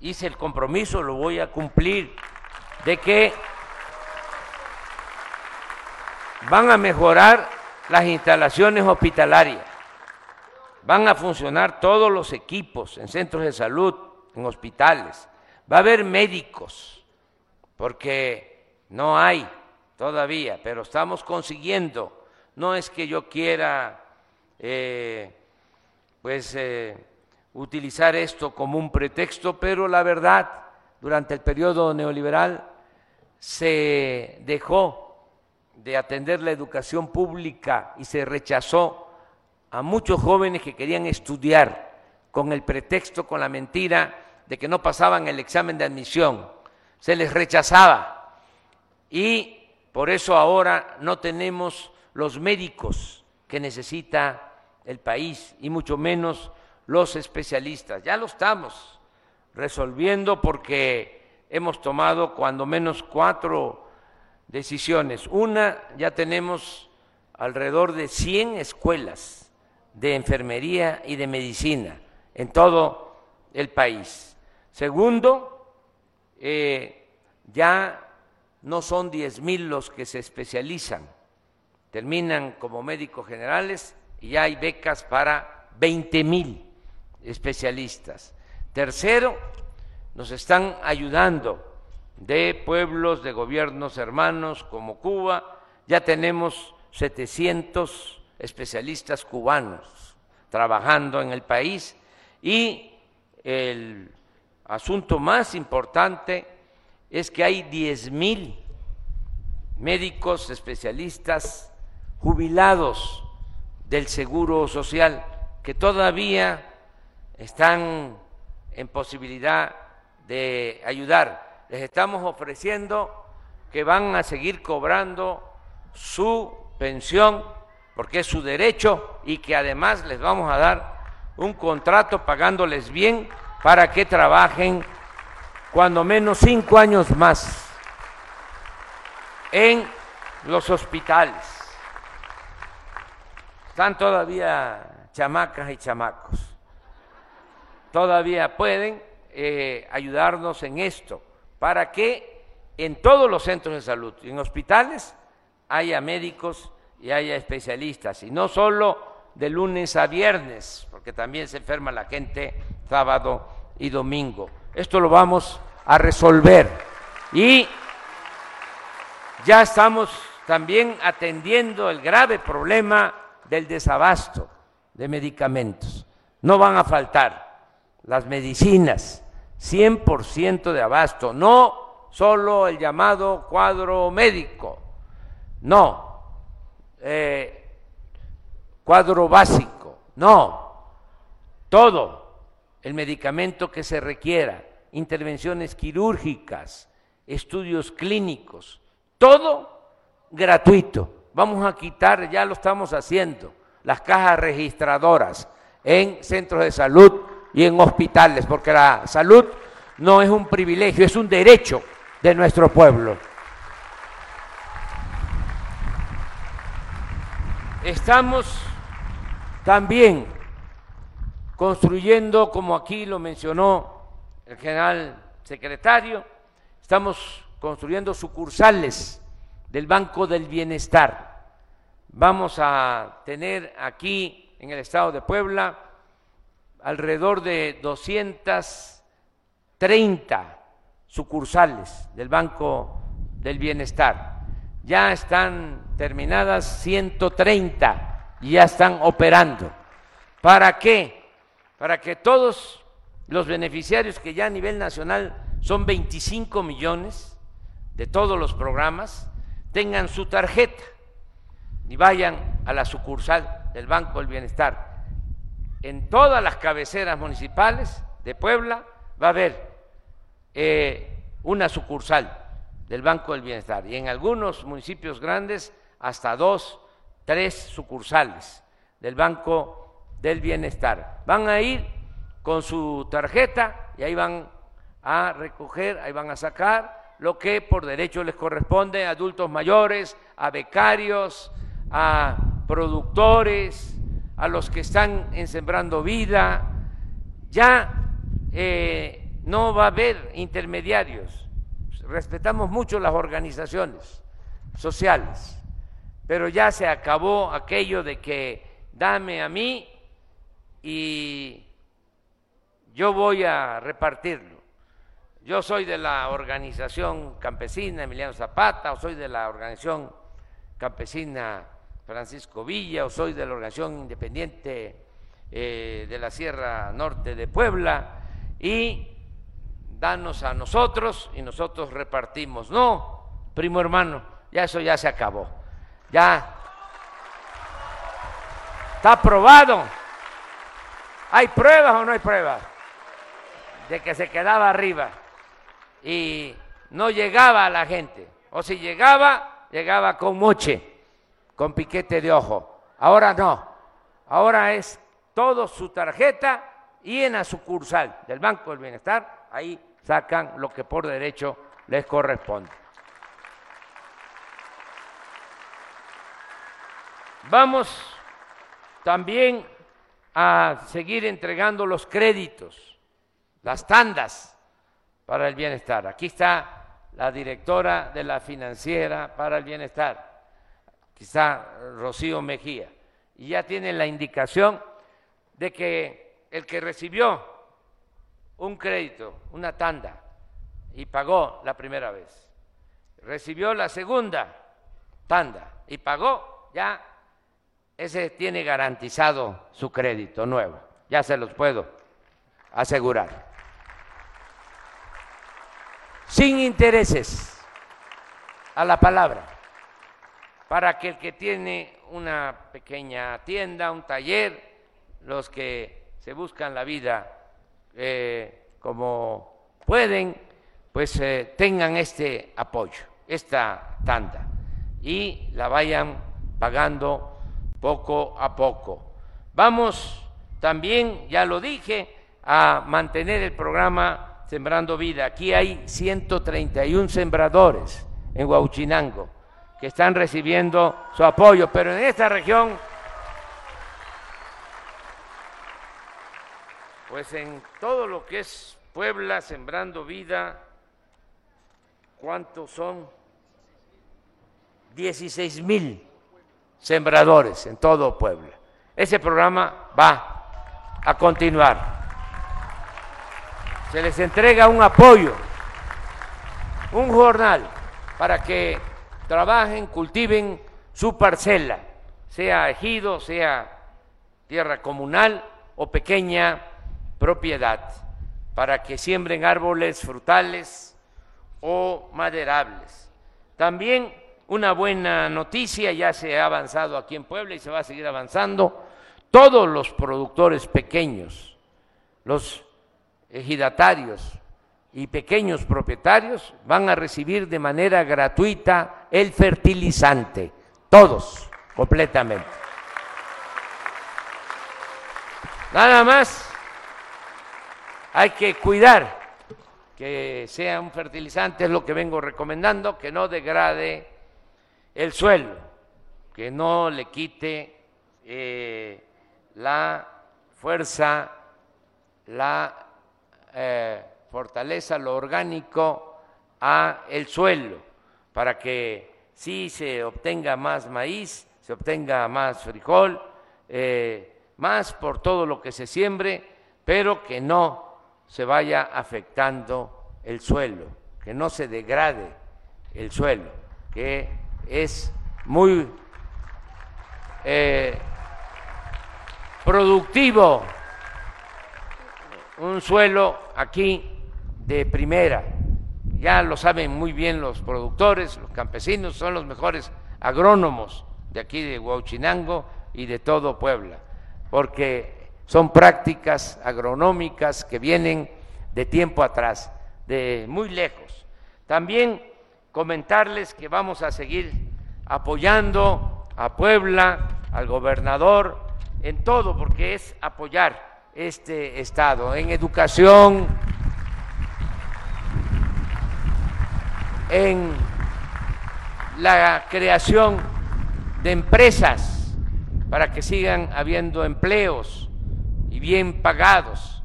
Hice el compromiso, lo voy a cumplir, de que van a mejorar las instalaciones hospitalarias, van a funcionar todos los equipos en centros de salud, en hospitales, va a haber médicos, porque no hay todavía, pero estamos consiguiendo. No es que yo quiera, eh, pues, eh, utilizar esto como un pretexto, pero la verdad, durante el periodo neoliberal se dejó de atender la educación pública y se rechazó a muchos jóvenes que querían estudiar con el pretexto, con la mentira de que no pasaban el examen de admisión. Se les rechazaba y por eso ahora no tenemos los médicos que necesita el país y mucho menos los especialistas. Ya lo estamos resolviendo porque hemos tomado cuando menos cuatro decisiones. Una, ya tenemos alrededor de 100 escuelas de enfermería y de medicina en todo el país. Segundo, eh, ya no son 10 mil los que se especializan, terminan como médicos generales y hay becas para 20 mil especialistas. Tercero, nos están ayudando de pueblos, de gobiernos hermanos como Cuba, ya tenemos 700 especialistas cubanos trabajando en el país. Y el asunto más importante es que hay 10 mil médicos especialistas jubilados del Seguro Social que todavía están en posibilidad de ayudar. Les estamos ofreciendo que van a seguir cobrando su pensión porque es su derecho y que además les vamos a dar un contrato pagándoles bien para que trabajen cuando menos cinco años más en los hospitales. Están todavía chamacas y chamacos. Todavía pueden eh, ayudarnos en esto para que en todos los centros de salud, en hospitales, haya médicos y haya especialistas, y no solo de lunes a viernes, porque también se enferma la gente sábado y domingo. Esto lo vamos a resolver y ya estamos también atendiendo el grave problema del desabasto de medicamentos. No van a faltar las medicinas, 100% de abasto, no solo el llamado cuadro médico, no, eh, cuadro básico, no, todo el medicamento que se requiera, intervenciones quirúrgicas, estudios clínicos, todo gratuito. Vamos a quitar, ya lo estamos haciendo, las cajas registradoras en centros de salud y en hospitales, porque la salud no es un privilegio, es un derecho de nuestro pueblo. Estamos también construyendo, como aquí lo mencionó el general secretario, estamos construyendo sucursales del Banco del Bienestar. Vamos a tener aquí en el estado de Puebla alrededor de 230 sucursales del Banco del Bienestar ya están terminadas 130 y ya están operando. ¿Para qué? Para que todos los beneficiarios que ya a nivel nacional son 25 millones de todos los programas tengan su tarjeta y vayan a la sucursal del Banco del Bienestar. En todas las cabeceras municipales de Puebla va a haber eh, una sucursal del Banco del Bienestar y en algunos municipios grandes hasta dos, tres sucursales del Banco del Bienestar. Van a ir con su tarjeta y ahí van a recoger, ahí van a sacar lo que por derecho les corresponde a adultos mayores, a becarios, a productores, a los que están en Sembrando Vida. Ya eh, no va a haber intermediarios respetamos mucho las organizaciones sociales, pero ya se acabó aquello de que dame a mí y yo voy a repartirlo. Yo soy de la organización campesina Emiliano Zapata, o soy de la organización campesina Francisco Villa, o soy de la organización independiente eh, de la Sierra Norte de Puebla, y danos a nosotros y nosotros repartimos. No, primo hermano, ya eso ya se acabó. Ya está aprobado. ¿Hay pruebas o no hay pruebas? De que se quedaba arriba y no llegaba a la gente. O si llegaba, llegaba con moche, con piquete de ojo. Ahora no. Ahora es todo su tarjeta y en la sucursal del Banco del Bienestar, ahí sacan lo que por derecho les corresponde. Vamos también a seguir entregando los créditos, las tandas, para el Bienestar. Aquí está la directora de la Financiera para el Bienestar. Aquí está Rocío Mejía. Y ya tiene la indicación de que el que recibió un crédito, una tanda, y pagó la primera vez, recibió la segunda tanda y pagó, ya ese tiene garantizado su crédito nuevo. Ya se los puedo asegurar. Sin intereses, a la palabra, para que el que tiene una pequeña tienda, un taller, los que se buscan la vida eh, como pueden, pues eh, tengan este apoyo, esta tanda, y la vayan pagando poco a poco. Vamos también, ya lo dije, a mantener el programa Sembrando Vida. Aquí hay 131 sembradores en Huauchinango que están recibiendo su apoyo, pero en esta región, pues en todo lo que es Puebla, Sembrando Vida, ¿cuántos son? 16 mil sembradores en todo Puebla. Ese programa va a continuar. Se les entrega un apoyo, un jornal para que trabajen, cultiven su parcela, sea ejido, sea tierra comunal o pequeña propiedad, para que siembren árboles frutales o maderables. También una buena noticia, ya se ha avanzado aquí en Puebla y se va a seguir avanzando, todos los productores pequeños, los ejidatarios, y pequeños propietarios van a recibir de manera gratuita el fertilizante, todos, completamente. Nada más hay que cuidar que sea un fertilizante, es lo que vengo recomendando, que no degrade el suelo, que no le quite eh, la fuerza, la eh, fortaleza lo orgánico a el suelo para que sí se obtenga más maíz, se obtenga más frijol, eh, más por todo lo que se siembre, pero que no se vaya afectando el suelo, que no se degrade el suelo, que es muy eh, productivo un suelo aquí de primera. Ya lo saben muy bien los productores, los campesinos, son los mejores agrónomos de aquí de Huauchinango y de todo Puebla, porque son prácticas agronómicas que vienen de tiempo atrás, de muy lejos. También comentarles que vamos a seguir apoyando a Puebla, al gobernador, en todo, porque es apoyar este Estado, en educación, en la creación de empresas para que sigan habiendo empleos y bien pagados.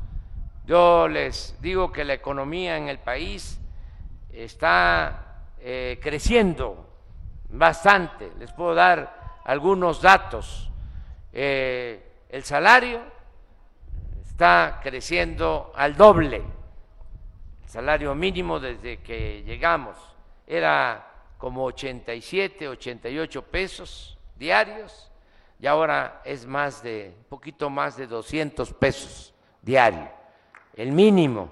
Yo les digo que la economía en el país está eh, creciendo bastante. Les puedo dar algunos datos. Eh, el salario está creciendo al doble, el salario mínimo desde que llegamos era como 87, 88 pesos diarios y ahora es más de, un poquito más de 200 pesos diario, el mínimo.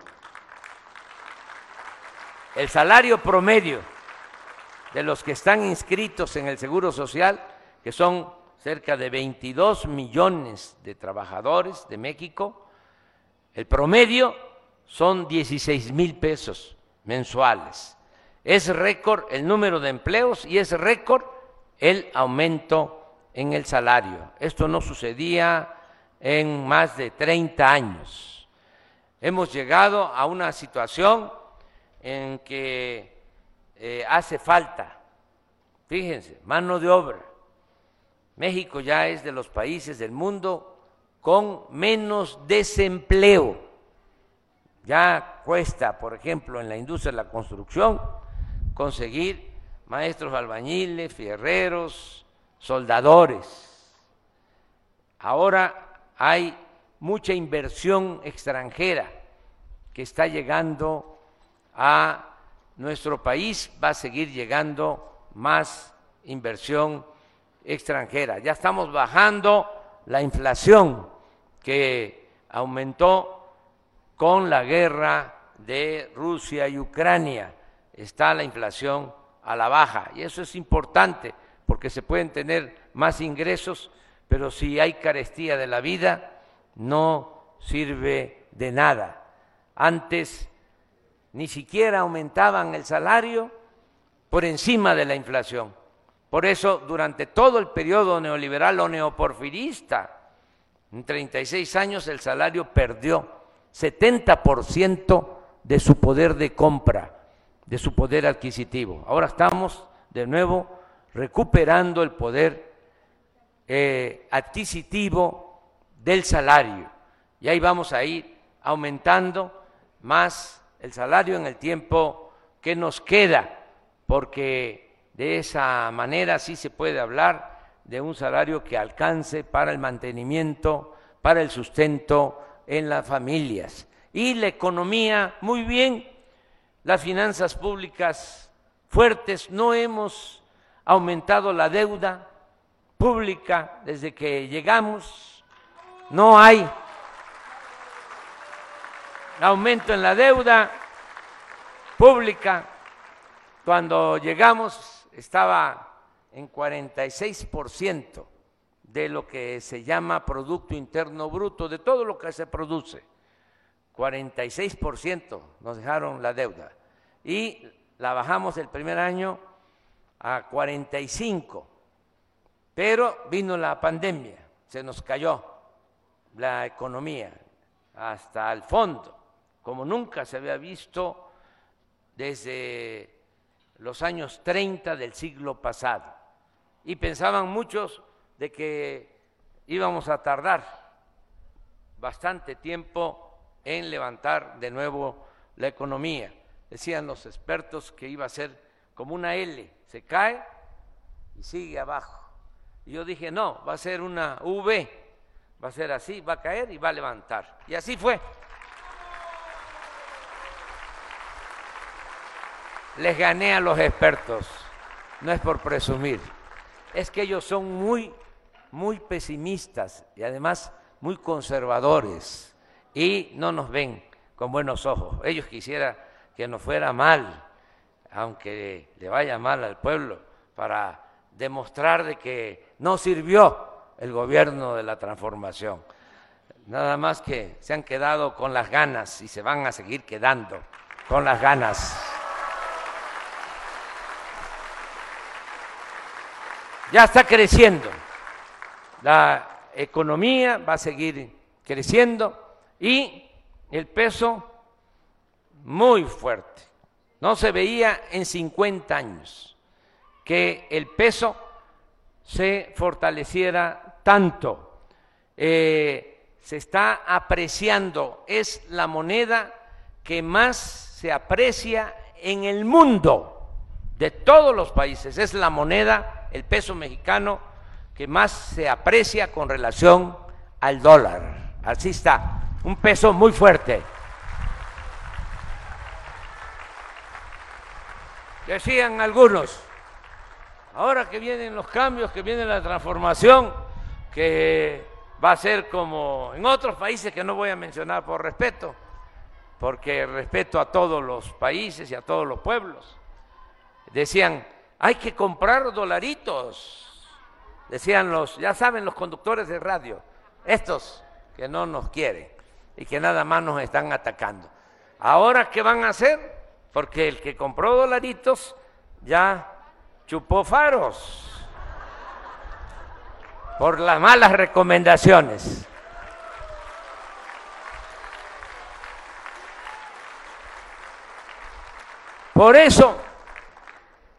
El salario promedio de los que están inscritos en el Seguro Social, que son cerca de 22 millones de trabajadores de México, el promedio son 16 mil pesos mensuales. Es récord el número de empleos y es récord el aumento en el salario. Esto no sucedía en más de 30 años. Hemos llegado a una situación en que eh, hace falta, fíjense, mano de obra. México ya es de los países del mundo con menos desempleo Ya cuesta, por ejemplo, en la industria de la construcción, conseguir maestros albañiles, fierreros, soldadores. Ahora hay mucha inversión extranjera que está llegando a nuestro país, va a seguir llegando más inversión extranjera. Ya estamos bajando la inflación que aumentó con la guerra de Rusia y Ucrania. Está la inflación a la baja y eso es importante porque se pueden tener más ingresos, pero si hay carestía de la vida, no sirve de nada. Antes ni siquiera aumentaban el salario por encima de la inflación. Por eso, durante todo el periodo neoliberal o neoporfirista, en 36 años el salario perdió 70% de su poder de compra, de su poder adquisitivo. Ahora estamos de nuevo recuperando el poder eh, adquisitivo del salario. Y ahí vamos a ir aumentando más el salario en el tiempo que nos queda, porque de esa manera sí se puede hablar de un salario que alcance para el mantenimiento, para el sustento en las familias. Y la economía, muy bien, las finanzas públicas fuertes, no hemos aumentado la deuda pública desde que llegamos, no hay aumento en la deuda pública. Cuando llegamos estaba en 46% de lo que se llama Producto Interno Bruto, de todo lo que se produce. 46% nos dejaron la deuda. Y la bajamos el primer año a 45%, pero vino la pandemia, se nos cayó la economía hasta el fondo, como nunca se había visto desde los años 30 del siglo pasado. Y pensaban muchos de que íbamos a tardar bastante tiempo en levantar de nuevo la economía. Decían los expertos que iba a ser como una L, se cae y sigue abajo. Y yo dije, no, va a ser una V, va a ser así, va a caer y va a levantar. Y así fue. les gané a los expertos. No es por presumir, es que ellos son muy, muy pesimistas y además muy conservadores y no nos ven con buenos ojos. Ellos quisieran que nos fuera mal, aunque le vaya mal al pueblo, para demostrar de que no sirvió el gobierno de la transformación. Nada más que se han quedado con las ganas y se van a seguir quedando con las ganas. Ya está creciendo. La economía va a seguir creciendo y el peso muy fuerte. No se veía en 50 años que el peso se fortaleciera tanto. Eh, se está apreciando, es la moneda que más se aprecia en el mundo de todos los países, es la moneda el peso mexicano que más se aprecia con relación al dólar. Así está, un peso muy fuerte. Decían algunos, ahora que vienen los cambios, que viene la transformación, que va a ser como en otros países que no voy a mencionar por respeto, porque respeto a todos los países y a todos los pueblos. Decían, hay que comprar dolaritos, decían los, ya saben los conductores de radio, estos que no nos quieren y que nada más nos están atacando. Ahora, ¿qué van a hacer? Porque el que compró dolaritos ya chupó faros por las malas recomendaciones. Por eso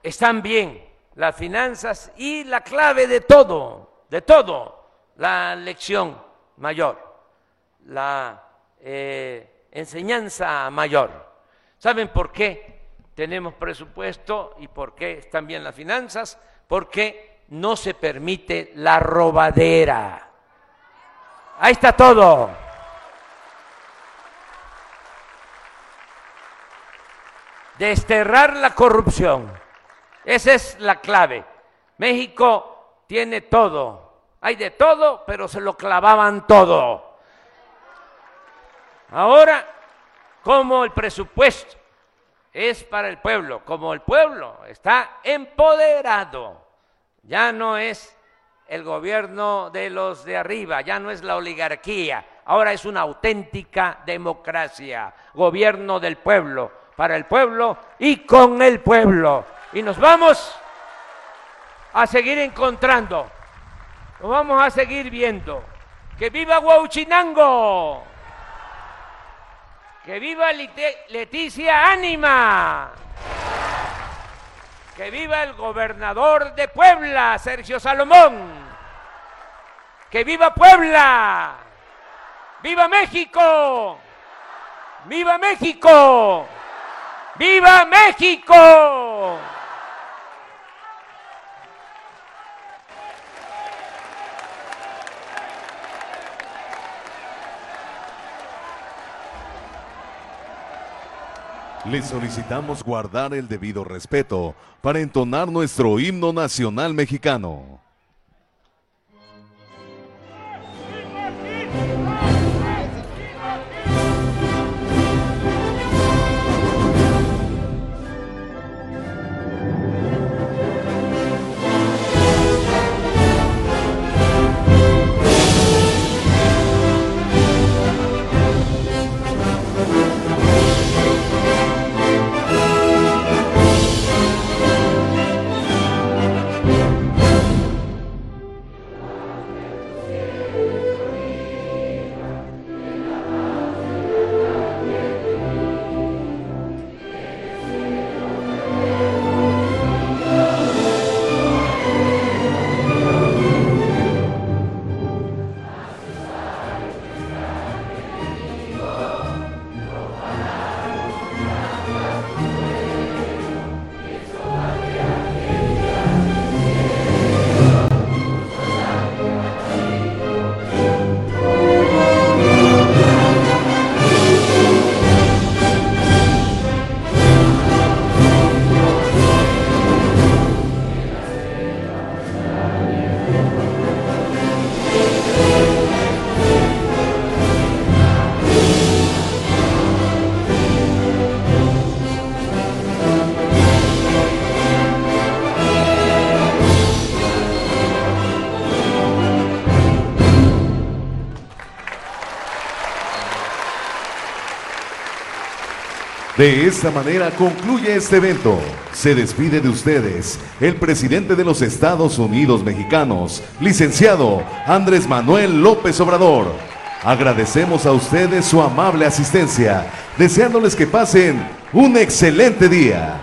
están bien las finanzas y la clave de todo, de todo, la lección mayor, la eh, enseñanza mayor. ¿Saben por qué tenemos presupuesto y por qué están bien las finanzas? Porque no se permite la robadera. Ahí está todo. Desterrar la corrupción. Esa es la clave. México tiene todo. Hay de todo, pero se lo clavaban todo. Ahora, como el presupuesto es para el pueblo, como el pueblo está empoderado, ya no es el gobierno de los de arriba, ya no es la oligarquía, ahora es una auténtica democracia, gobierno del pueblo, para el pueblo y con el pueblo. Y nos vamos a seguir encontrando, nos vamos a seguir viendo. ¡Que viva Huauchinango! ¡Que viva Leticia Ánima! ¡Que viva el gobernador de Puebla, Sergio Salomón! ¡Que viva Puebla! ¡Viva México! ¡Viva México! ¡Viva México! Le solicitamos guardar el debido respeto para entonar nuestro himno nacional mexicano. De esta manera concluye este evento. Se despide de ustedes el presidente de los Estados Unidos mexicanos, licenciado Andrés Manuel López Obrador. Agradecemos a ustedes su amable asistencia, deseándoles que pasen un excelente día.